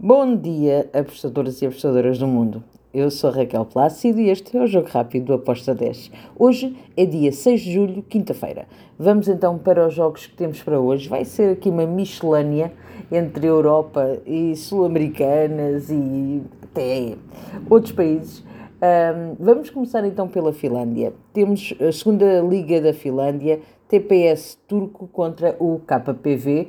Bom dia, apostadoras e apostadoras do mundo. Eu sou Raquel Plácido e este é o Jogo Rápido do Aposta 10. Hoje é dia 6 de julho, quinta-feira. Vamos então para os jogos que temos para hoje. Vai ser aqui uma miscelânea entre Europa e Sul-Americanas e até outros países. Um, vamos começar então pela Finlândia. Temos a segunda Liga da Finlândia, TPS turco contra o KPV.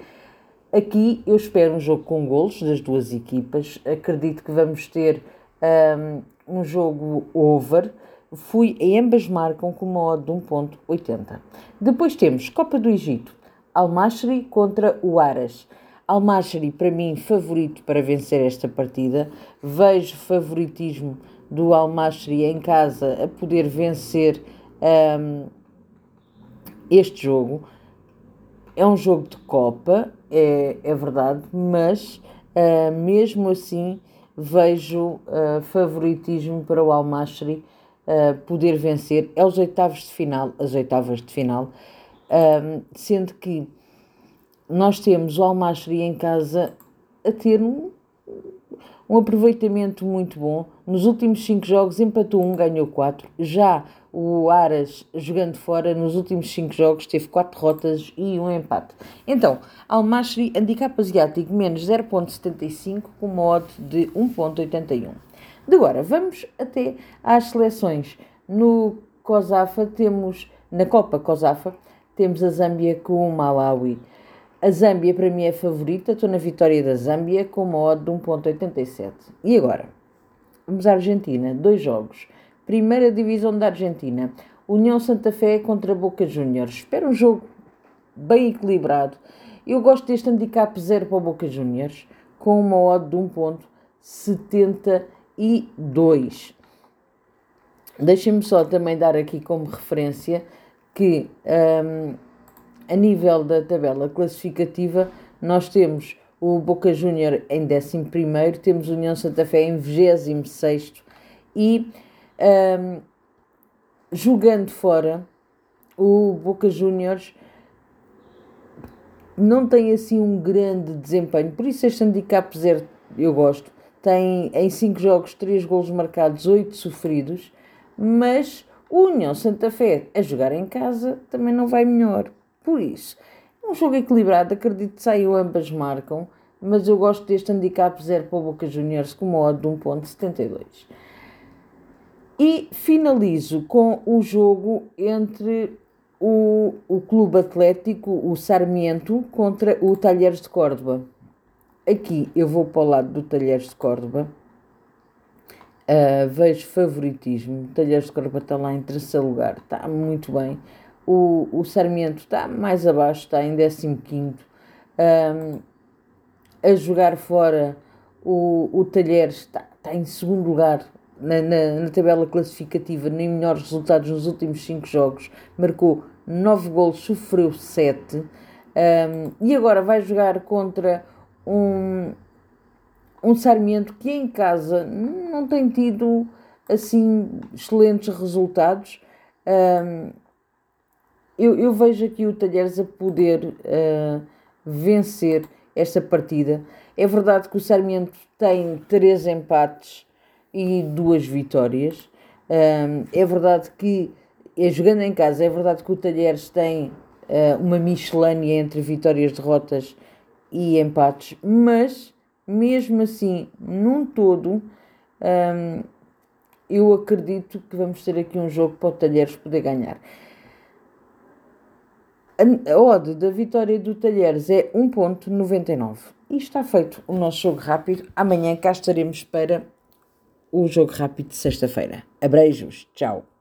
Aqui eu espero um jogo com golos das duas equipas. Acredito que vamos ter um, um jogo over. Fui em ambas marcam com uma odd de 1.80. Depois temos Copa do Egito, Al-Mashri contra o Aras. Al-Mashri, para mim, favorito para vencer esta partida. Vejo favoritismo do Al-Mashri em casa a poder vencer um, este jogo. É um jogo de Copa, é, é verdade, mas uh, mesmo assim vejo uh, favoritismo para o Al-Mashri uh, poder vencer. É os oitavos de final, as oitavas de final, sendo que nós temos o Al-Mashri em casa a ter um, um aproveitamento muito bom. Nos últimos cinco jogos empatou um, ganhou quatro. Já o Aras, jogando fora, nos últimos 5 jogos teve 4 derrotas e um empate. Então, Al-Mashri, handicap asiático, menos 0.75, com uma odd de 1.81. De agora, vamos até às seleções. No COSAFA temos, na Copa COSAFA, temos a Zâmbia com o Malawi. A Zâmbia para mim é favorita, estou na vitória da Zâmbia com uma odd de 1.87. E agora? Vamos à Argentina, dois jogos. Primeira Divisão da Argentina. União Santa Fé contra Boca Juniors. Espero um jogo bem equilibrado. Eu gosto deste handicap 0 para o Boca Juniors, com uma odd de 1.72. Deixem-me só também dar aqui como referência que um, a nível da tabela classificativa nós temos o Boca Junior em 11 temos a União Santa Fé em 26 e um, jogando fora, o Boca Juniors não tem assim um grande desempenho, por isso este handicap zero eu gosto. Tem em 5 jogos 3 golos marcados, 8 sofridos, mas o União Santa Fé a jogar em casa também não vai melhor. Por isso, um jogo equilibrado, acredito que saiu ambas marcam, mas eu gosto deste handicap zero para o Boca Juniors com uma odd de 1.72. E finalizo com o jogo entre o, o Clube Atlético, o Sarmiento, contra o Talheres de Córdoba. Aqui eu vou para o lado do Talheres de Córdoba. Uh, vejo favoritismo. Talheres de Córdoba está lá em terceiro lugar, está muito bem. O, o Sarmiento está mais abaixo, está em 15. Um, a jogar fora, o, o Talheres está, está em segundo lugar, na, na, na, tabela classificativa, nem melhores resultados nos últimos 5 jogos, marcou 9 gols, sofreu 7 um, e agora vai jogar contra um, um Sarmiento que em casa não tem tido assim excelentes resultados. Um, eu, eu, vejo aqui o Talheres a poder uh, vencer esta partida. É verdade que o Sarmiento tem três empates e duas vitórias. Um, é verdade que, é, jogando em casa, é verdade que o Talheres tem uh, uma miscelânea entre vitórias, derrotas e empates, mas mesmo assim, num todo, um, eu acredito que vamos ter aqui um jogo para o Talheres poder ganhar. A odd da vitória do Talheres é 1.99. E está feito o nosso jogo rápido. Amanhã cá estaremos para o jogo rápido de sexta-feira. Abreijos, tchau.